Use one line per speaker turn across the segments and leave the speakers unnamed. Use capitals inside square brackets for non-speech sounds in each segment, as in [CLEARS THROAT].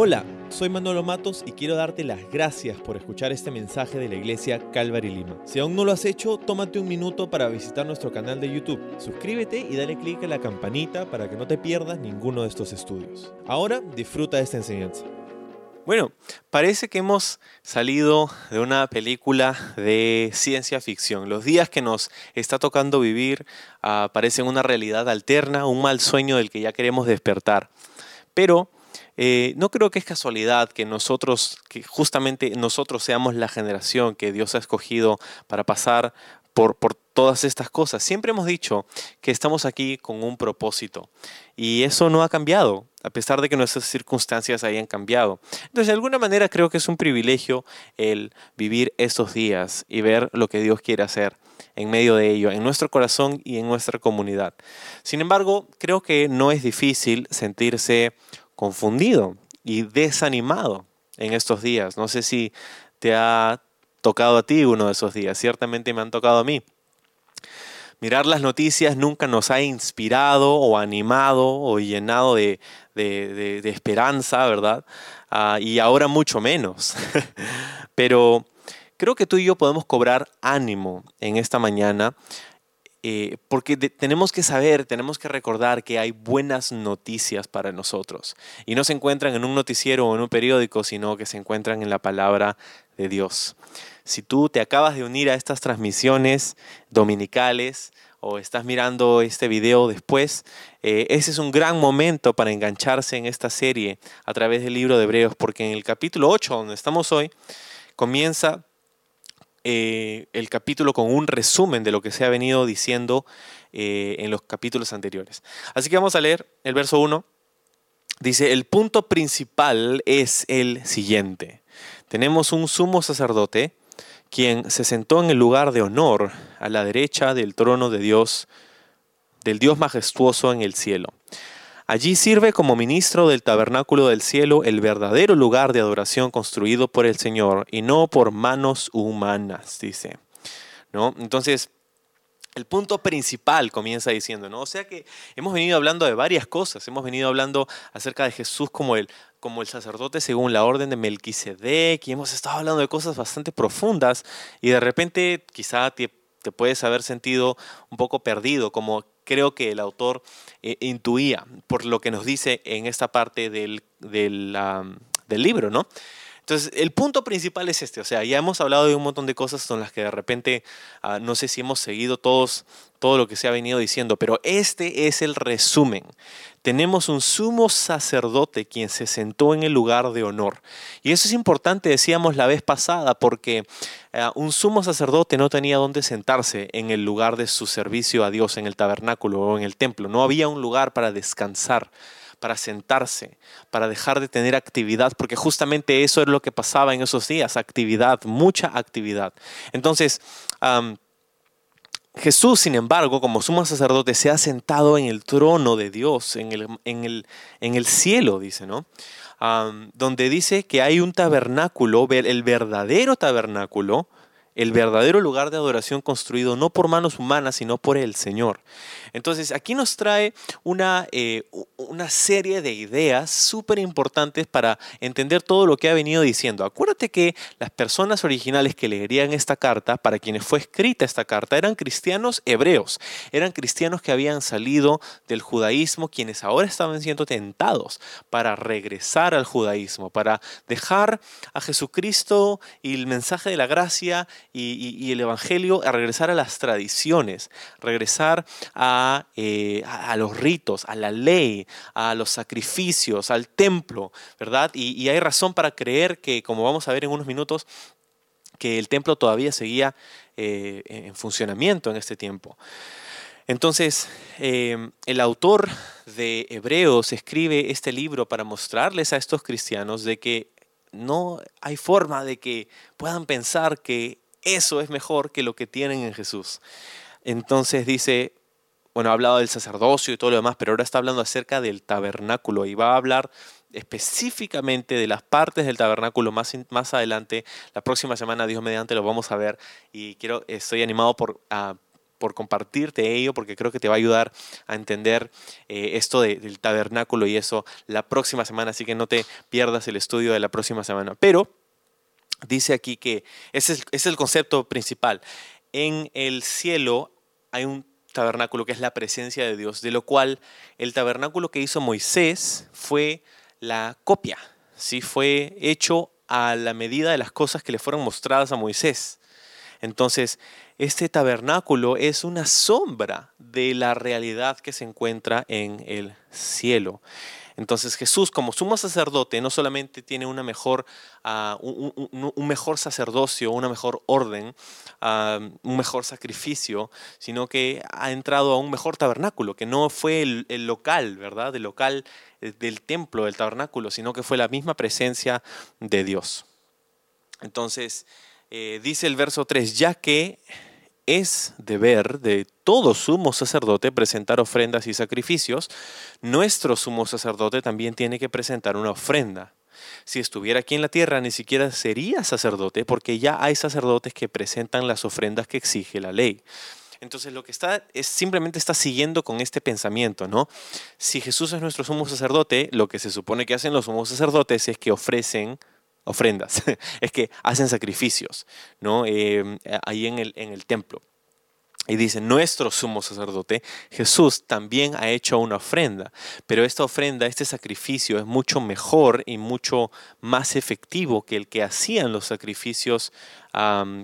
Hola, soy Manolo Matos y quiero darte las gracias por escuchar este mensaje de la iglesia Calvary Lima. Si aún no lo has hecho, tómate un minuto para visitar nuestro canal de YouTube. Suscríbete y dale clic a la campanita para que no te pierdas ninguno de estos estudios. Ahora disfruta de esta enseñanza.
Bueno, parece que hemos salido de una película de ciencia ficción. Los días que nos está tocando vivir uh, parecen una realidad alterna, un mal sueño del que ya queremos despertar. Pero eh, no creo que es casualidad que nosotros, que justamente nosotros seamos la generación que Dios ha escogido para pasar por, por todas estas cosas. Siempre hemos dicho que estamos aquí con un propósito y eso no ha cambiado, a pesar de que nuestras circunstancias hayan cambiado. Entonces, de alguna manera creo que es un privilegio el vivir estos días y ver lo que Dios quiere hacer en medio de ello, en nuestro corazón y en nuestra comunidad. Sin embargo, creo que no es difícil sentirse confundido y desanimado en estos días. No sé si te ha tocado a ti uno de esos días, ciertamente me han tocado a mí. Mirar las noticias nunca nos ha inspirado o animado o llenado de, esperanza, ¿verdad? Ah, y ahora mucho menos. [LAUGHS] Pero creo que tú y yo podemos cobrar ánimo en esta mañana eh, porque tenemos que saber, tenemos que recordar que hay buenas noticias para nosotros. Y no se encuentran en un noticiero o en un periódico, sino que se encuentran en la palabra de Dios. Si tú te acabas de unir a estas transmisiones dominicales o estás mirando este video después, eh, ese es un gran momento para engancharse en esta serie a través del libro de Hebreos, porque en el capítulo 8, donde estamos hoy, comienza eh, el capítulo con un resumen de lo que se ha venido diciendo eh, en los capítulos anteriores. Así que vamos a leer el verso 1. Dice, el punto principal es el siguiente. Tenemos un sumo sacerdote quien se sentó en el lugar de honor a la derecha del trono de Dios, del Dios majestuoso en el cielo. Allí sirve como ministro del tabernáculo del cielo, el verdadero lugar de adoración construido por el Señor y no por manos humanas, dice. ¿No? Entonces, el punto principal comienza diciendo, ¿no? O sea que hemos venido hablando de varias cosas, hemos venido hablando acerca de Jesús como el, como el sacerdote según la orden de Melquisedec y hemos estado hablando de cosas bastante profundas y de repente quizá te, te puedes haber sentido un poco perdido, como creo que el autor eh, intuía por lo que nos dice en esta parte del, del, del libro, ¿no? Entonces, el punto principal es este, o sea, ya hemos hablado de un montón de cosas con las que de repente, ah, no sé si hemos seguido todos, todo lo que se ha venido diciendo, pero este es el resumen. Tenemos un sumo sacerdote quien se sentó en el lugar de honor. Y eso es importante, decíamos la vez pasada, porque ah, un sumo sacerdote no tenía dónde sentarse en el lugar de su servicio a Dios, en el tabernáculo o en el templo. No había un lugar para descansar para sentarse, para dejar de tener actividad, porque justamente eso es lo que pasaba en esos días, actividad, mucha actividad. Entonces, Jesús, sin embargo, como sumo sacerdote, se ha sentado en el trono de Dios, en el, cielo, dice, ¿no? donde dice que hay un tabernáculo, el verdadero tabernáculo, el verdadero lugar de adoración construido no por manos humanas, sino por el Señor. Entonces, aquí nos trae una, eh, una serie de ideas súper importantes para entender todo lo que ha venido diciendo. Acuérdate que las personas originales que leerían esta carta, para quienes fue escrita esta carta, eran cristianos hebreos, eran cristianos que habían salido del judaísmo, quienes ahora estaban siendo tentados para regresar al judaísmo, para dejar a Jesucristo y el mensaje de la gracia y, el Evangelio a regresar a las tradiciones, regresar a, eh, a, los ritos, a la ley, a los sacrificios, al templo, ¿verdad? Y, hay razón para creer que, como vamos a ver en unos minutos, que el templo todavía seguía eh, en funcionamiento en este tiempo. Entonces, em, el autor de Hebreos escribe este libro para mostrarles a estos cristianos de que no hay forma de que puedan pensar que eso es mejor que lo que tienen en Jesús. Entonces dice, bueno, ha hablado del sacerdocio y todo lo demás, pero ahora está hablando acerca del tabernáculo y va a hablar específicamente de las partes del tabernáculo más, más adelante. La próxima semana, Dios mediante, lo vamos a ver y quiero, estoy animado por, por compartirte ello, porque creo que te va a ayudar a entender eh, esto del tabernáculo y eso la próxima semana, así que no te pierdas el estudio de la próxima semana. Pero dice aquí que ese es, el concepto principal. En el cielo hay un tabernáculo que es la presencia de Dios, de lo cual el tabernáculo que hizo Moisés fue la copia, ¿sí? fue hecho a la medida de las cosas que le fueron mostradas a Moisés. Entonces, este tabernáculo es una sombra de la realidad que se encuentra en el cielo. Entonces Jesús como sumo sacerdote no solamente tiene una mejor, ah, un, mejor sacerdocio, una mejor orden, ah, un mejor sacrificio, sino que ha entrado a un mejor tabernáculo, que no fue el, local, ¿verdad? El local eh, del templo, del tabernáculo, sino que fue la misma presencia de Dios. Entonces, eh, dice el verso 3, ya que es deber de todo sumo sacerdote presentar ofrendas y sacrificios, nuestro sumo sacerdote también tiene que presentar una ofrenda. Si estuviera aquí en la tierra, ni siquiera sería sacerdote, porque ya hay sacerdotes que presentan las ofrendas que exige la ley. Entonces lo que está es simplemente está siguiendo con este pensamiento, ¿no? Si Jesús es nuestro sumo sacerdote, lo que se supone que hacen los sumos sacerdotes es que ofrecen ofrendas, [LAUGHS] es que hacen sacrificios, ¿no? Eh, ahí en el, en el templo. Y dice, nuestro sumo sacerdote, Jesús, también ha hecho una ofrenda, pero esta ofrenda, este sacrificio es mucho mejor y mucho más efectivo que el que hacían los sacrificios,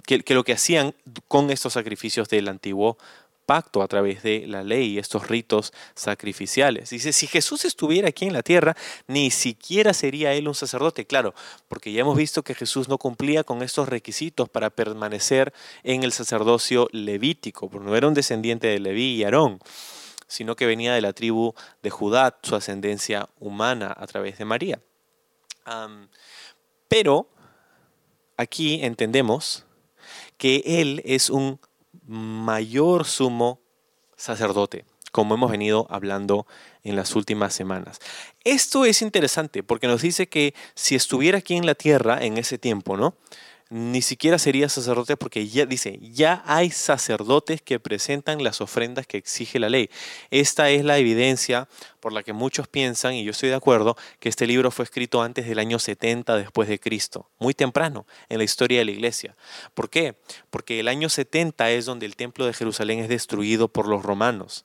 que, que, lo que hacían con estos sacrificios del antiguo pacto a través de la ley estos ritos sacrificiales. Dice, si Jesús estuviera aquí en la tierra, ni siquiera sería él un sacerdote, claro, porque ya hemos visto que Jesús no cumplía con estos requisitos para permanecer en el sacerdocio levítico, porque no era un descendiente de Leví y Aarón, sino que venía de la tribu de Judá, su ascendencia humana a través de María. pero aquí entendemos que él es un mayor sumo sacerdote, como hemos venido hablando en las últimas semanas. Esto es interesante porque nos dice que si estuviera aquí en la tierra en ese tiempo, ¿no? Ni siquiera sería sacerdote porque ya dice, ya hay sacerdotes que presentan las ofrendas que exige la ley. Esta es la evidencia por la que muchos piensan, y yo estoy de acuerdo, que este libro fue escrito antes del año 70 después de Cristo, muy temprano en la historia de la iglesia. ¿Por qué? Porque el año 70 es donde el templo de Jerusalén es destruido por los romanos.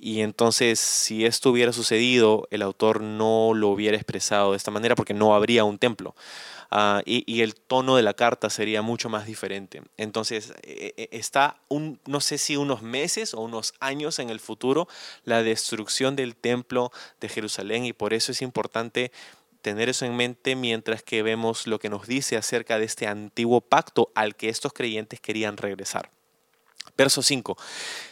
Y entonces, si esto hubiera sucedido, el autor no lo hubiera expresado de esta manera porque no habría un templo. Ah, y, el tono de la carta sería mucho más diferente. Entonces, e, e, está, no sé si unos meses o unos años en el futuro, la destrucción del templo de Jerusalén y por eso es importante tener eso en mente mientras que vemos lo que nos dice acerca de este antiguo pacto al que estos creyentes querían regresar. Verso 5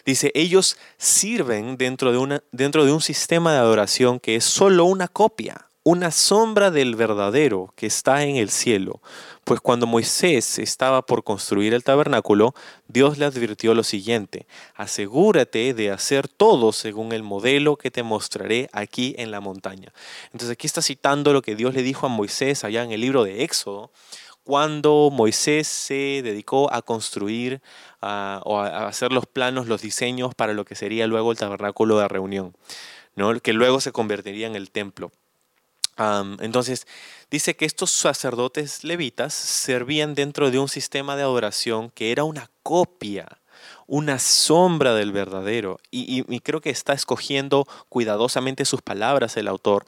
dice, ellos sirven dentro de, una, dentro de un sistema de adoración que es solo una copia una sombra del verdadero que está en el cielo. Pues cuando Moisés estaba por construir el tabernáculo, Dios le advirtió lo siguiente, asegúrate de hacer todo según el modelo que te mostraré aquí en la montaña. Entonces aquí está citando lo que Dios le dijo a Moisés allá en el libro de Éxodo, cuando Moisés se dedicó a construir o a hacer los planos, los diseños para lo que sería luego el tabernáculo de reunión, ¿no? que luego se convertiría en el templo entonces, dice que estos sacerdotes levitas servían dentro de un sistema de adoración que era una copia, una sombra del verdadero. Y, y, creo que está escogiendo cuidadosamente sus palabras el autor,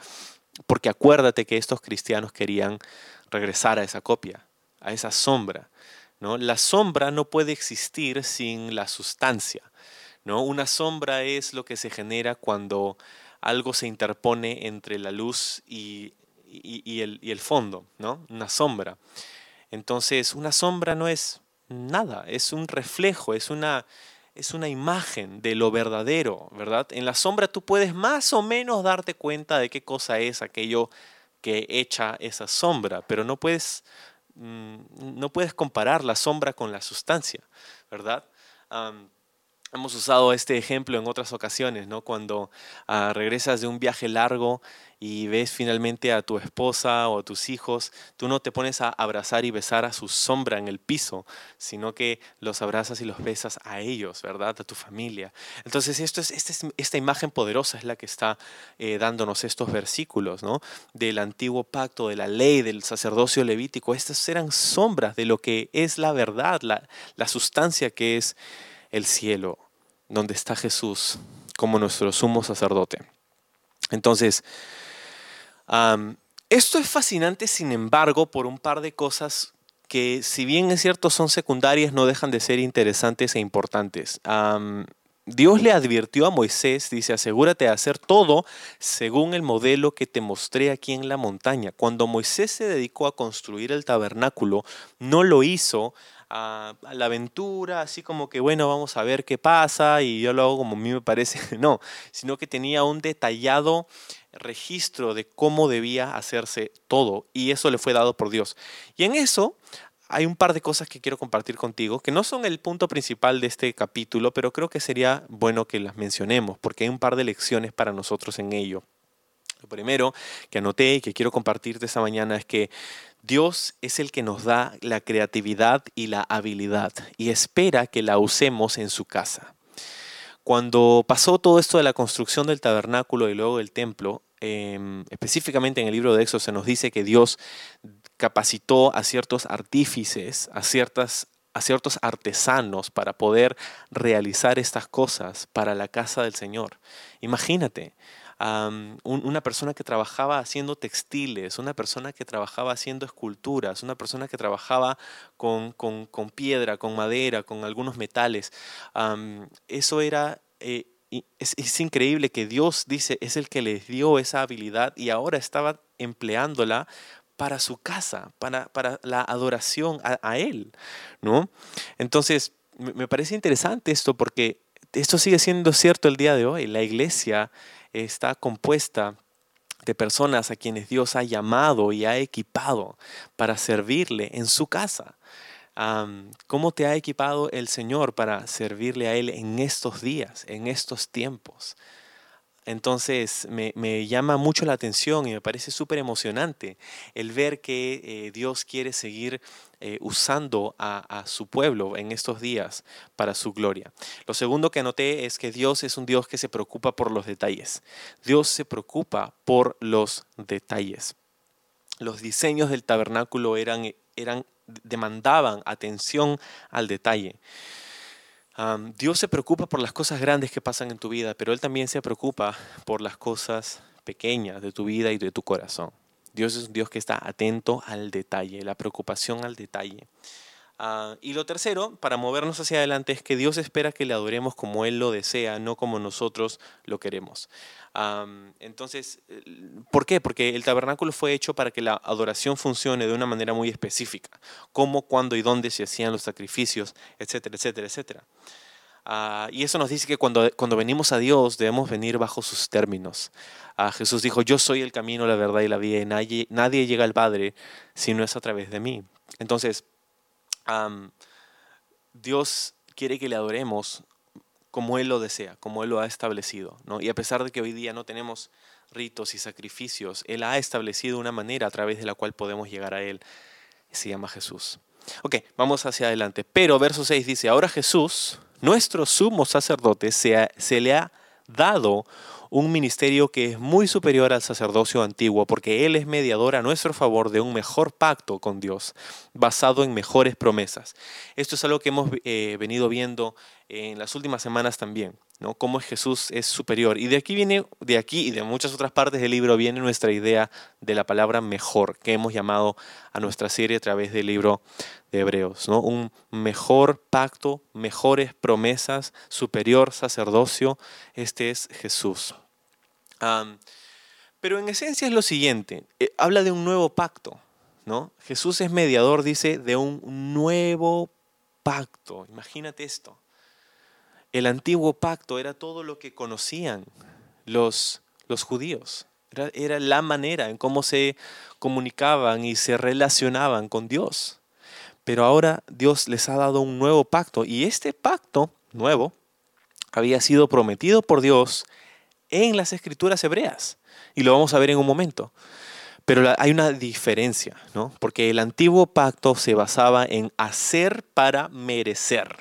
porque acuérdate que estos cristianos querían regresar a esa copia, a esa sombra. ¿no? La sombra no puede existir sin la sustancia. ¿no? Una sombra es lo que se genera cuando algo se interpone entre la luz y, el, fondo, ¿no? Una sombra. Entonces, una sombra no es nada, es un reflejo, es una, es una imagen de lo verdadero, ¿verdad? En la sombra tú puedes más o menos darte cuenta de qué cosa es aquello que echa esa sombra, pero no puedes, mm, no puedes comparar la sombra con la sustancia, ¿verdad? Hemos usado este ejemplo en otras ocasiones, ¿no? Cuando ah, regresas de un viaje largo y ves finalmente a tu esposa o a tus hijos, tú no te pones a abrazar y besar a su sombra en el piso, sino que los abrazas y los besas a ellos, ¿verdad? A tu familia. Entonces, es, esta, esta imagen poderosa es la que está eh, dándonos estos versículos, ¿no? Del antiguo pacto, de la ley, del sacerdocio levítico. Estas eran sombras de lo que es la verdad, la, la sustancia que es el cielo, donde está Jesús como nuestro sumo sacerdote. Entonces, esto es fascinante, sin embargo, por un par de cosas que, si bien es cierto, son secundarias, no dejan de ser interesantes e importantes. Dios le advirtió a Moisés, dice, asegúrate de hacer todo según el modelo que te mostré aquí en la montaña. Cuando Moisés se dedicó a construir el tabernáculo, no lo hizo a, la aventura, así como que, bueno, vamos a ver qué pasa y yo lo hago como a mí me parece, [LAUGHS] no, sino que tenía un detallado registro de cómo debía hacerse todo y eso le fue dado por Dios. Y en eso hay un par de cosas que quiero compartir contigo, que no son el punto principal de este capítulo, pero creo que sería bueno que las mencionemos, porque hay un par de lecciones para nosotros en ello. Lo primero que anoté y que quiero compartirte esta mañana es que Dios es el que nos da la creatividad y la habilidad y espera que la usemos en su casa. Cuando pasó todo esto de la construcción del tabernáculo y luego del templo, em, específicamente en el libro de Éxodo se nos dice que Dios capacitó a ciertos artífices, a, ciertas, a ciertos artesanos para poder realizar estas cosas para la casa del Señor. Imagínate, una persona que trabajaba haciendo textiles, una persona que trabajaba haciendo esculturas, una persona que trabajaba con, piedra, con madera, con algunos metales. eso era... Eh, es, es, increíble que Dios dice es el que les dio esa habilidad y ahora estaba empleándola para su casa, para, para la adoración a, Él, ¿no? Entonces, me parece interesante esto porque esto sigue siendo cierto el día de hoy. La iglesia está compuesta de personas a quienes Dios ha llamado y ha equipado para servirle en su casa. ¿Cómo te ha equipado el Señor para servirle a Él en estos días, en estos tiempos? Entonces me, llama mucho la atención y me parece súper emocionante el ver que eh, Dios quiere seguir eh, usando a, su pueblo en estos días para su gloria. Lo segundo que anoté es que Dios es un Dios que se preocupa por los detalles. Dios se preocupa por los detalles. Los diseños del tabernáculo eran, eran, demandaban atención al detalle. Dios se preocupa por las cosas grandes que pasan en tu vida, pero Él también se preocupa por las cosas pequeñas de tu vida y de tu corazón. Dios es un Dios que está atento al detalle, la preocupación al detalle. Ah, y lo tercero, para movernos hacia adelante, es que Dios espera que le adoremos como Él lo desea, no como nosotros lo queremos. entonces, ¿por qué? Porque el tabernáculo fue hecho para que la adoración funcione de una manera muy específica, cómo, cuándo y dónde se hacían los sacrificios, etcétera, etcétera, etcétera. Ah, y eso nos dice que cuando, cuando venimos a Dios debemos venir bajo sus términos. Ah, Jesús dijo, yo soy el camino, la verdad y la vida, y nadie, nadie llega al Padre si no es a través de mí. Entonces, Dios quiere que le adoremos como Él lo desea, como Él lo ha establecido. Y a pesar de que hoy día no tenemos ritos y sacrificios, Él ha establecido una manera a través de la cual podemos llegar a Él. Se llama Jesús. Ok, vamos hacia adelante. Pero verso 6 dice, ahora Jesús, nuestro sumo sacerdote, se, se le ha dado un ministerio que es muy superior al sacerdocio antiguo, porque Él es mediador a nuestro favor de un mejor pacto con Dios, basado en mejores promesas. Esto es algo que hemos eh, venido viendo en las últimas semanas también, ¿no? Cómo Jesús es superior. Y de aquí viene, de aquí y de muchas otras partes del libro viene nuestra idea de la palabra mejor, que hemos llamado a nuestra serie a través del libro de Hebreos, ¿no? Un mejor pacto, mejores promesas, superior sacerdocio, este es Jesús. pero en esencia es lo siguiente, eh, habla de un nuevo pacto, ¿no? Jesús es mediador, dice, de un nuevo pacto. Imagínate esto. El antiguo pacto era todo lo que conocían los, los judíos. Era, era la manera en cómo se comunicaban y se relacionaban con Dios. Pero ahora Dios les ha dado un nuevo pacto y este pacto nuevo había sido prometido por Dios en las escrituras hebreas. Y lo vamos a ver en un momento. Pero hay una diferencia, ¿no? Porque el antiguo pacto se basaba en hacer para merecer,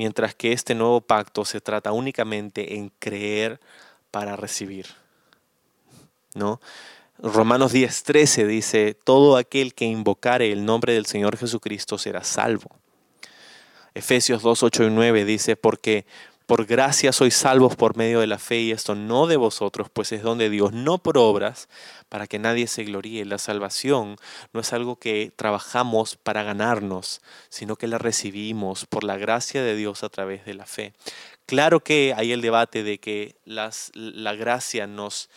mientras que este nuevo pacto se trata únicamente en creer para recibir, ¿no? Romanos 10:13 dice, todo aquel que invocare el nombre del Señor Jesucristo será salvo. Efesios 2, 8 y 9 dice, porque por gracia sois salvos por medio de la fe y esto no de vosotros, pues es donde Dios, no por obras, para que nadie se gloríe. La salvación no es algo que trabajamos para ganarnos, sino que la recibimos por la gracia de Dios a través de la fe. Claro que hay el debate de que las, la gracia nos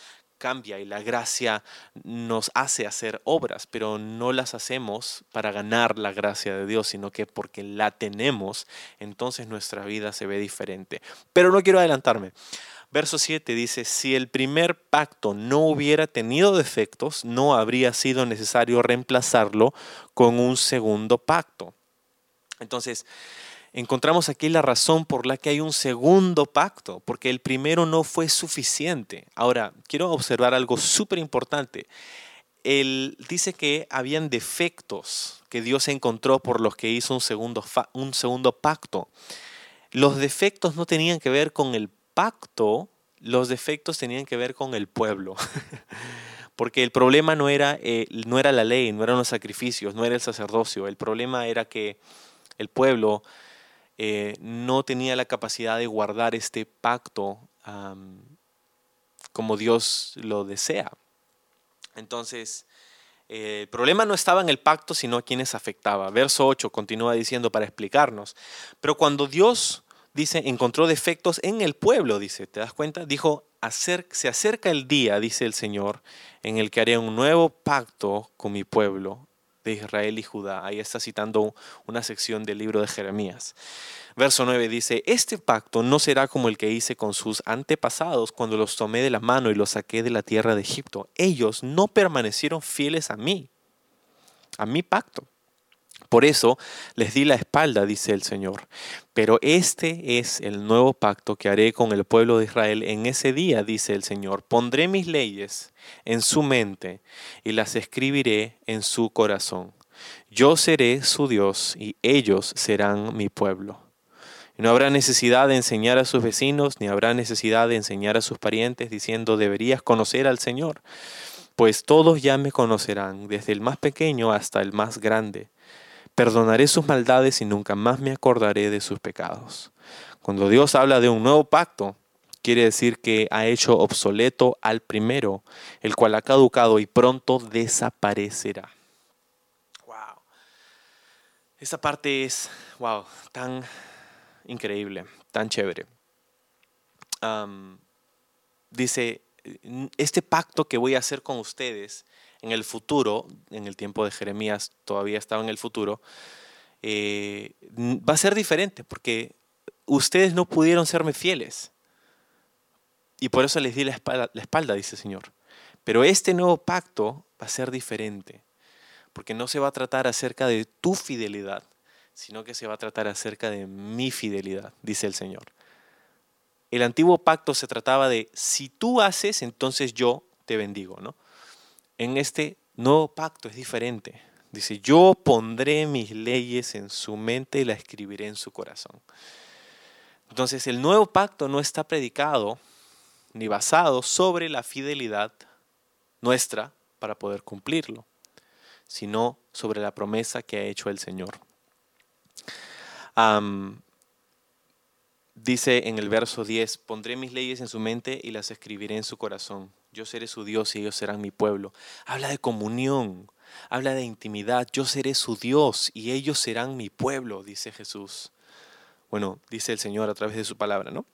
cambia y la gracia nos hace hacer obras, pero no las hacemos para ganar la gracia de Dios, sino que porque la tenemos, entonces nuestra vida se ve diferente. Pero no quiero adelantarme. Verso 7 dice, si el primer pacto no hubiera tenido defectos, no habría sido necesario reemplazarlo con un segundo pacto. Entonces, encontramos aquí la razón por la que hay un segundo pacto, porque el primero no fue suficiente. Ahora, quiero observar algo súper importante. Él dice que habían defectos que Dios encontró por los que hizo un segundo, un segundo pacto. Los defectos no tenían que ver con el pacto, los defectos tenían que ver con el pueblo. [LAUGHS] Porque el problema no era, eh, no era la ley, no eran los sacrificios, no era el sacerdocio. El problema era que el pueblo eh, no tenía la capacidad de guardar este pacto como Dios lo desea. Entonces, eh, el problema no estaba en el pacto, sino a quienes afectaba. Verso 8 continúa diciendo para explicarnos. Pero cuando Dios dice, encontró defectos en el pueblo, dice, ¿te das cuenta? Dijo, se acerca el día, dice el Señor, en el que haré un nuevo pacto con mi pueblo de Israel y Judá. Ahí está citando una sección del libro de Jeremías. Verso 9 dice, este pacto no será como el que hice con sus antepasados cuando los tomé de la mano y los saqué de la tierra de Egipto. Ellos no permanecieron fieles a mí, a mi pacto. Por eso les di la espalda, dice el Señor. Pero este es el nuevo pacto que haré con el pueblo de Israel en ese día, dice el Señor. Pondré mis leyes en su mente y las escribiré en su corazón. Yo seré su Dios y ellos serán mi pueblo. No habrá necesidad de enseñar a sus vecinos, ni habrá necesidad de enseñar a sus parientes diciendo deberías conocer al Señor, pues todos ya me conocerán, desde el más pequeño hasta el más grande Perdonaré sus maldades y nunca más me acordaré de sus pecados. Cuando Dios habla de un nuevo pacto, quiere decir que ha hecho obsoleto al primero, el cual ha caducado y pronto desaparecerá. Wow. Esa parte es, wow, tan increíble, tan chévere. dice, este pacto que voy a hacer con ustedes en el futuro, en el tiempo de Jeremías todavía estaba en el futuro, eh, va a ser diferente porque ustedes no pudieron serme fieles. Y por eso les di la espalda, la espalda, dice el Señor. Pero este nuevo pacto va a ser diferente, porque no se va a tratar acerca de tu fidelidad, sino que se va a tratar acerca de mi fidelidad, dice el Señor. El antiguo pacto se trataba de si tú haces, entonces yo te bendigo, ¿no? En este nuevo pacto es diferente. Dice, yo pondré mis leyes en su mente y las escribiré en su corazón. Entonces el nuevo pacto no está predicado ni basado sobre la fidelidad nuestra para poder cumplirlo, sino sobre la promesa que ha hecho el Señor. dice en el verso 10, pondré mis leyes en su mente y las escribiré en su corazón. Yo seré su Dios y ellos serán mi pueblo. Habla de comunión, habla de intimidad. Yo seré su Dios y ellos serán mi pueblo, dice Jesús. Bueno, dice el Señor a través de su palabra, ¿no?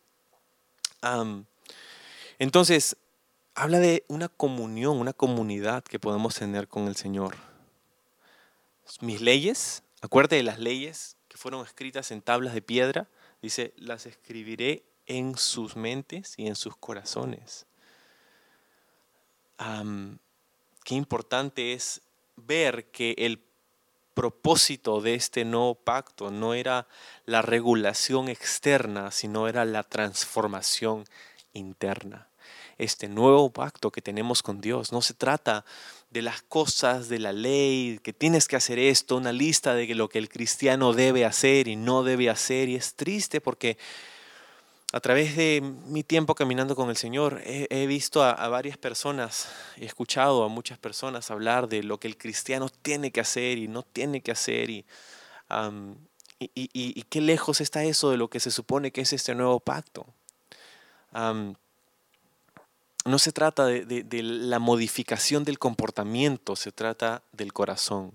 entonces, habla de una comunión, una comunidad que podemos tener con el Señor. Mis leyes, acuérdate de las leyes que fueron escritas en tablas de piedra, dice, las escribiré en sus mentes y en sus corazones qué importante es ver que el propósito de este nuevo pacto no era la regulación externa, sino era la transformación interna. Este nuevo pacto que tenemos con Dios no se trata de las cosas de la ley, que tienes que hacer esto, una lista de lo que el cristiano debe hacer y no debe hacer. Y es triste porque a través de mi tiempo caminando con el Señor, he, visto a, varias personas, he escuchado a muchas personas hablar de lo que el cristiano tiene que hacer y no tiene que hacer. Y, y, qué lejos está eso de lo que se supone que es este nuevo pacto. no se trata de la modificación del comportamiento, se trata del corazón.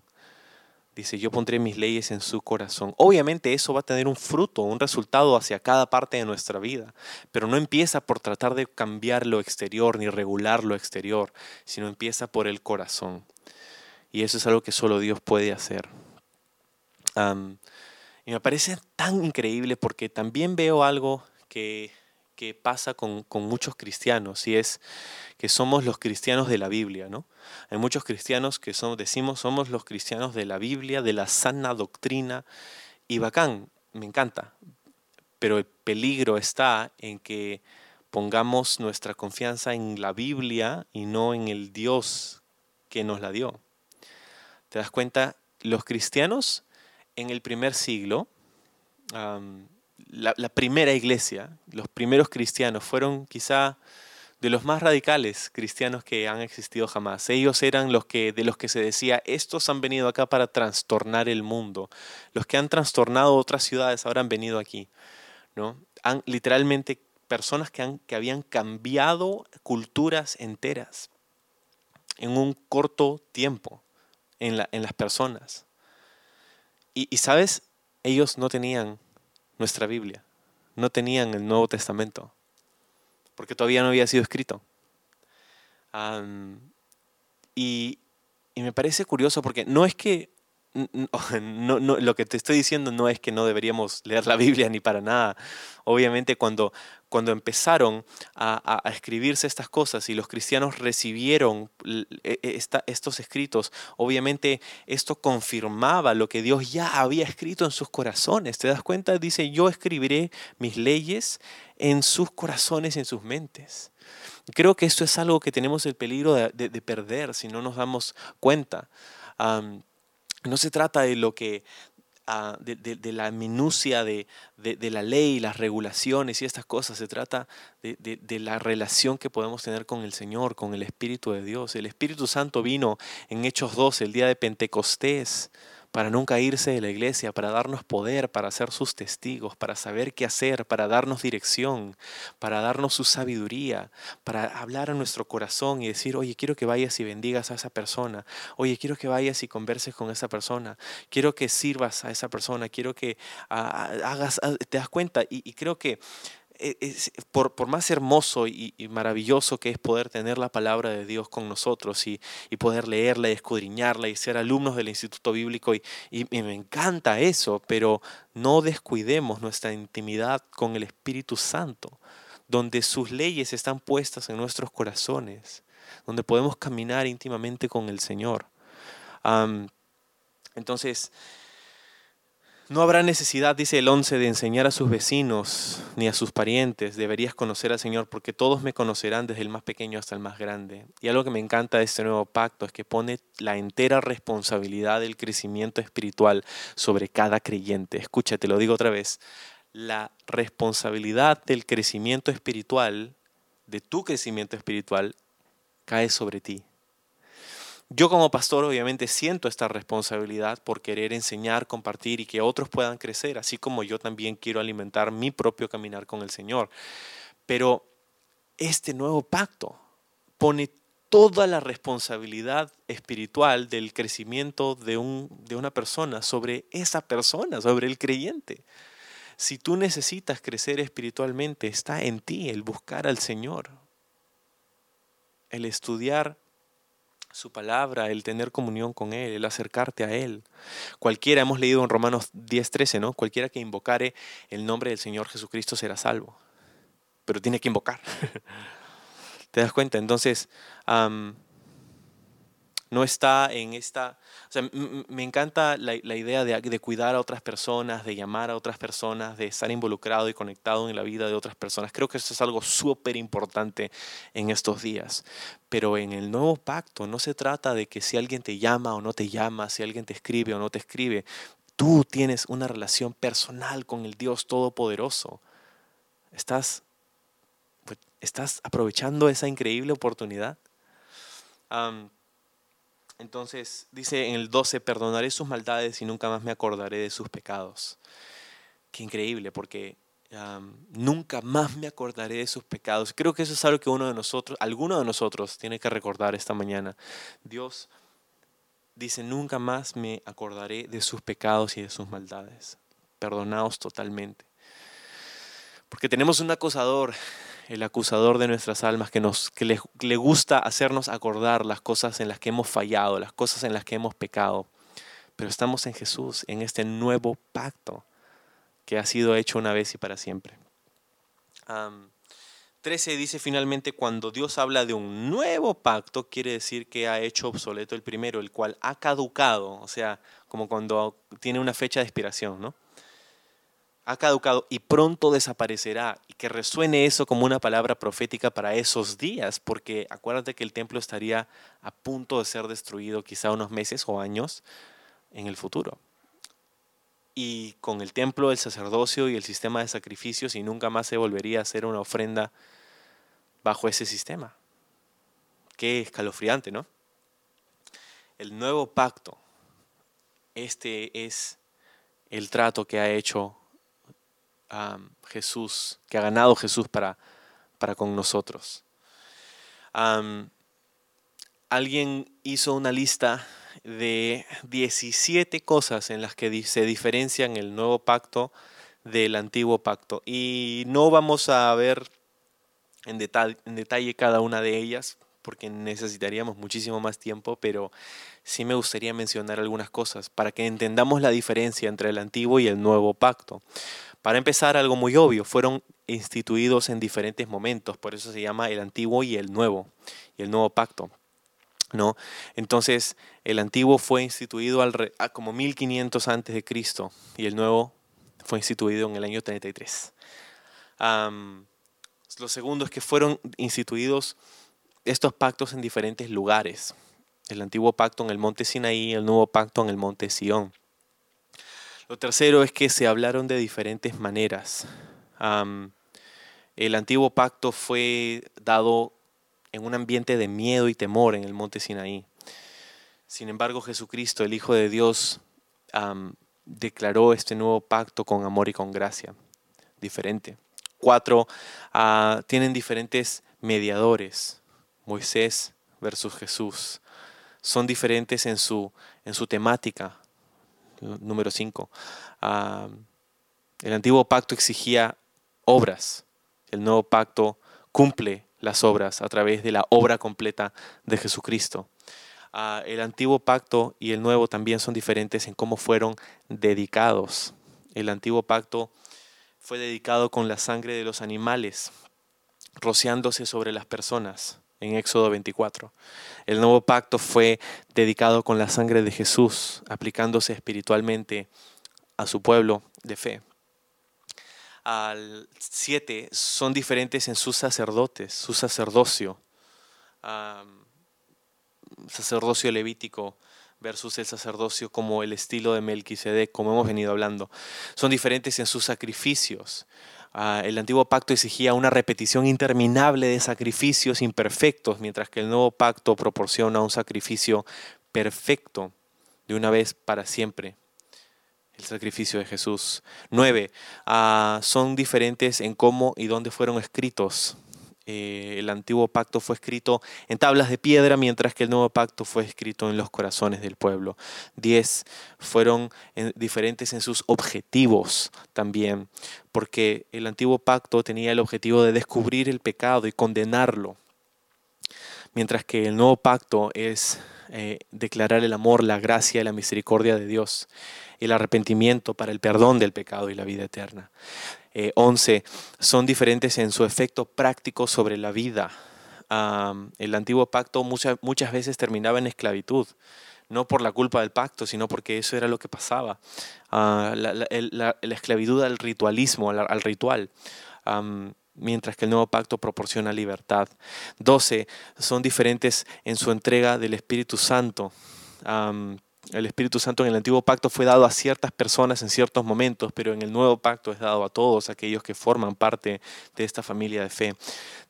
Dice, yo pondré mis leyes en su corazón. Obviamente eso va a tener un fruto, un resultado hacia cada parte de nuestra vida, pero no empieza por tratar de cambiar lo exterior ni regular lo exterior, sino empieza por el corazón. Y eso es algo que solo Dios puede hacer. y me parece tan increíble porque también veo algo que que pasa con, muchos cristianos y es que somos los cristianos de la Biblia, ¿no? Hay muchos cristianos que son, decimos somos los cristianos de la Biblia, de la sana doctrina y bacán, me encanta, pero el peligro está en que pongamos nuestra confianza en la Biblia y no en el Dios que nos la dio. ¿Te das cuenta? Los cristianos en el primer siglo, la, primera iglesia, los primeros cristianos, fueron quizá de los más radicales cristianos que han existido jamás. Ellos eran los que, de los que se decía, estos han venido acá para trastornar el mundo. Los que han trastornado otras ciudades ahora han venido aquí. ¿no? Han, literalmente personas que, han, que habían cambiado culturas enteras en un corto tiempo en, la, en las personas. Y, y, sabes, ellos no tenían nuestra Biblia. No tenían el Nuevo Testamento, porque todavía no había sido escrito. y, me parece curioso porque no es que [LAUGHS] no, no, lo que te estoy diciendo no es que no deberíamos leer la Biblia ni para nada. Obviamente cuando, cuando empezaron a, escribirse estas cosas y los cristianos recibieron e, e, estos escritos, obviamente esto confirmaba lo que Dios ya había escrito en sus corazones. ¿Te das cuenta? Dice, yo escribiré mis leyes en sus corazones, en sus mentes. Creo que esto es algo que tenemos el peligro de, perder si no nos damos cuenta. No se trata de lo que ah, de, la minucia de, la ley, las regulaciones y estas cosas. Se trata de, la relación que podemos tener con el Señor, con el Espíritu de Dios. El Espíritu Santo vino en Hechos 12, el día de Pentecostés, para nunca irse de la iglesia, para darnos poder, para ser sus testigos, para saber qué hacer, para darnos dirección, para darnos su sabiduría, para hablar a nuestro corazón y decir, oye, quiero que vayas y bendigas a esa persona, oye, quiero que vayas y converses con esa persona, quiero que sirvas a esa persona, quiero que ah, ah, hagas, ah, te das cuenta y creo que es, por, más hermoso y, maravilloso que es poder tener la palabra de Dios con nosotros y, poder leerla y escudriñarla y ser alumnos del Instituto Bíblico y, me encanta eso, pero no descuidemos nuestra intimidad con el Espíritu Santo, donde sus leyes están puestas en nuestros corazones, donde podemos caminar íntimamente con el Señor. entonces, no habrá necesidad, dice el 11, de enseñar a sus vecinos ni a sus parientes. Deberías conocer al Señor porque todos me conocerán desde el más pequeño hasta el más grande. Y algo que me encanta de este nuevo pacto es que pone la entera responsabilidad del crecimiento espiritual sobre cada creyente. Escúchate, lo digo otra vez. La responsabilidad del crecimiento espiritual, de tu crecimiento espiritual, cae sobre ti. Yo como pastor obviamente siento esta responsabilidad por querer enseñar, compartir y que otros puedan crecer, así como yo también quiero alimentar mi propio caminar con el Señor. Pero este nuevo pacto pone toda la responsabilidad espiritual del crecimiento de, un, de una persona sobre esa persona, sobre el creyente. Si tú necesitas crecer espiritualmente, está en ti el buscar al Señor, el estudiar su palabra, el tener comunión con Él, el acercarte a Él. Cualquiera, hemos leído en Romanos 10:13, ¿no? Cualquiera que invocare el nombre del Señor Jesucristo será salvo. Pero tiene que invocar. [LAUGHS] ¿Te das cuenta? Entonces, no está en esta... Me encanta la, idea de, cuidar a otras personas, de llamar a otras personas, de estar involucrado y conectado en la vida de otras personas. Creo que eso es algo súper importante en estos días. Pero en el nuevo pacto no se trata de que si alguien te llama o no te llama, si alguien te escribe o no te escribe. Tú tienes una relación personal con el Dios Todopoderoso. Estás, pues, estás aprovechando esa increíble oportunidad. Entonces dice en el 12, perdonaré sus maldades y nunca más me acordaré de sus pecados. Qué increíble, porque nunca más me acordaré de sus pecados. Creo que eso es algo que uno de nosotros, alguno de nosotros tiene que recordar esta mañana. Dios dice, nunca más me acordaré de sus pecados y de sus maldades. Perdonaos totalmente. Porque tenemos un acusador, el acusador de nuestras almas, que, nos, que le, le gusta hacernos acordar las cosas en las que hemos fallado, las cosas en las que hemos pecado. Pero estamos en Jesús, en este nuevo pacto que ha sido hecho una vez y para siempre. 13 dice finalmente, cuando Dios habla de un nuevo pacto, quiere decir que ha hecho obsoleto el primero, el cual ha caducado, o sea, como cuando tiene una fecha de expiración, ¿no? Ha caducado y pronto desaparecerá. Y que resuene eso como una palabra profética para esos días, porque acuérdate que el templo estaría a punto de ser destruido quizá unos meses o años en el futuro y con el templo, el sacerdocio y el sistema de sacrificios y nunca más se volvería a hacer una ofrenda bajo ese sistema. Qué escalofriante, ¿no? El nuevo pacto, este es el trato que ha hecho Jesús, que ha ganado Jesús para, para con nosotros. alguien hizo una lista de 17 cosas en las que se diferencian el nuevo pacto del antiguo pacto. Y no vamos a ver en detalle, en detalle cada una de ellas porque necesitaríamos muchísimo más tiempo, pero sí me gustaría mencionar algunas cosas para que entendamos la diferencia entre el antiguo y el nuevo pacto. Para empezar, algo muy obvio, fueron instituidos en diferentes momentos, por eso se llama el antiguo y el nuevo, y el nuevo pacto. ¿no? Entonces, el antiguo fue instituido al como 1500 antes de Cristo y el nuevo fue instituido en el año 33. lo segundo es que fueron instituidos estos pactos en diferentes lugares. El antiguo pacto en el monte Sinaí, el nuevo pacto en el monte Sión. Lo tercero es que se hablaron de diferentes maneras. el antiguo pacto fue dado en un ambiente de miedo y temor en el monte Sinaí. Sin embargo, Jesucristo, el Hijo de Dios, declaró este nuevo pacto con amor y con gracia, diferente. Cuatro, ah, tienen diferentes mediadores, Moisés versus Jesús. Son diferentes en su, en su temática. Número cinco, el antiguo pacto exigía obras, el nuevo pacto cumple las obras a través de la obra completa de Jesucristo. Ah, el antiguo pacto y el nuevo también son diferentes en cómo fueron dedicados. El antiguo pacto fue dedicado con la sangre de los animales, rociándose sobre las personas en Éxodo 24. El nuevo pacto fue dedicado con la sangre de Jesús, aplicándose espiritualmente a su pueblo de fe al 7 son diferentes en sus sacerdotes, su sacerdocio. sacerdocio levítico versus el sacerdocio como el estilo de Melquisedec, como hemos venido hablando. Son diferentes en sus sacrificios. Ah, el antiguo pacto exigía una repetición interminable de sacrificios imperfectos, mientras que el nuevo pacto proporciona un sacrificio perfecto de una vez para siempre el sacrificio de Jesús. Nueve, ah, son diferentes en cómo y dónde fueron escritos. Eh, el antiguo pacto fue escrito en tablas de piedra, mientras que el nuevo pacto fue escrito en los corazones del pueblo. Diez, fueron diferentes en sus objetivos también, porque el antiguo pacto tenía el objetivo de descubrir el pecado y condenarlo, mientras que el nuevo pacto es eh, declarar el amor, la gracia y la misericordia de Dios el arrepentimiento para el perdón del pecado y la vida eterna. Eh, once, son diferentes en su efecto práctico sobre la vida. el antiguo pacto muchas, muchas veces terminaba en esclavitud no por la culpa del pacto, sino porque eso era lo que pasaba. Ah, la, esclavitud al ritualismo, al, ritual. mientras que el nuevo pacto proporciona libertad. 12. Son diferentes en su entrega del Espíritu Santo. El Espíritu Santo en el antiguo pacto fue dado a ciertas personas en ciertos momentos, pero en el nuevo pacto es dado a todos aquellos que forman parte de esta familia de fe.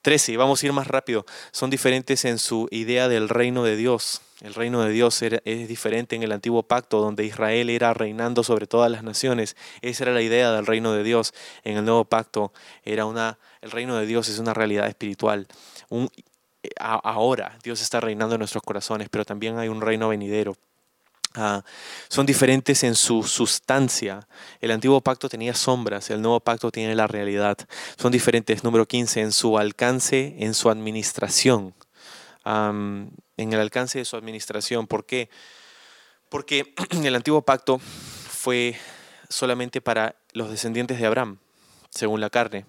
13, vamos a ir más rápido, son diferentes en su idea del reino de Dios. El reino de Dios es diferente en el antiguo pacto, donde Israel era reinando sobre todas las naciones. Esa era la idea del reino de Dios. En el nuevo pacto era una, el reino de Dios es una realidad espiritual. ahora Dios está reinando en nuestros corazones, pero también hay un reino venidero. Ah, son diferentes en su sustancia. El antiguo pacto tenía sombras, el nuevo pacto tiene la realidad. Son diferentes, número 15, en su alcance, en su administración. en el alcance de su administración. ¿Por qué? Porque [CLEARS THROAT] el antiguo pacto fue solamente para los descendientes de Abraham, según la carne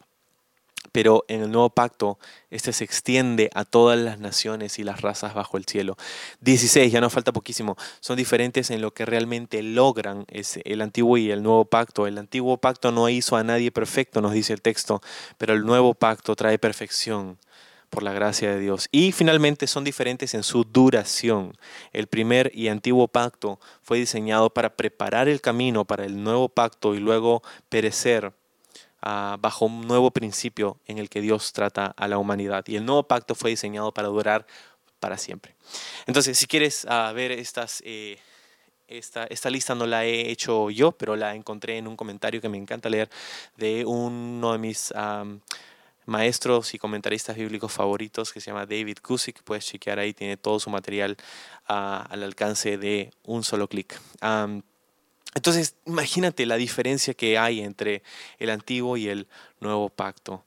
pero en el nuevo pacto este se extiende a todas las naciones y las razas bajo el cielo. 16, ya nos falta poquísimo, son diferentes en lo que realmente logran el antiguo y el nuevo pacto. El antiguo pacto no hizo a nadie perfecto, nos dice el texto, pero el nuevo pacto trae perfección por la gracia de Dios. Y finalmente son diferentes en su duración. El primer y antiguo pacto fue diseñado para preparar el camino para el nuevo pacto y luego perecer bajo un nuevo principio en el que Dios trata a la humanidad. Y el nuevo pacto fue diseñado para durar para siempre. Entonces, si quieres ah, ver estas... Eh, esta, esta, lista no la he hecho yo, pero la encontré en un comentario que me encanta leer de uno de mis maestros y comentaristas bíblicos favoritos que se llama David Kusick. Puedes chequear ahí, tiene todo su material ah, al alcance de un solo clic. Entonces, imagínate la diferencia que hay entre el antiguo y el nuevo pacto.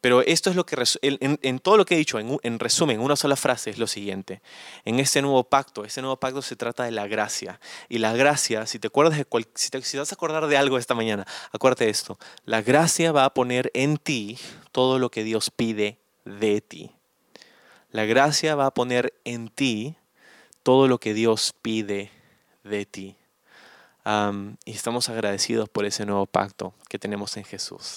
pero esto es lo que, en, todo lo que he dicho, en, resumen, una sola frase es lo siguiente. En este nuevo pacto, este nuevo pacto se trata de la gracia. Y la gracia, si te acuerdas de si, te, vas a acordar de algo esta mañana, acuérdate de esto. La gracia va a poner en ti todo lo que Dios pide de ti. La gracia va a poner en ti todo lo que Dios pide de ti y estamos agradecidos por ese nuevo pacto que tenemos en Jesús.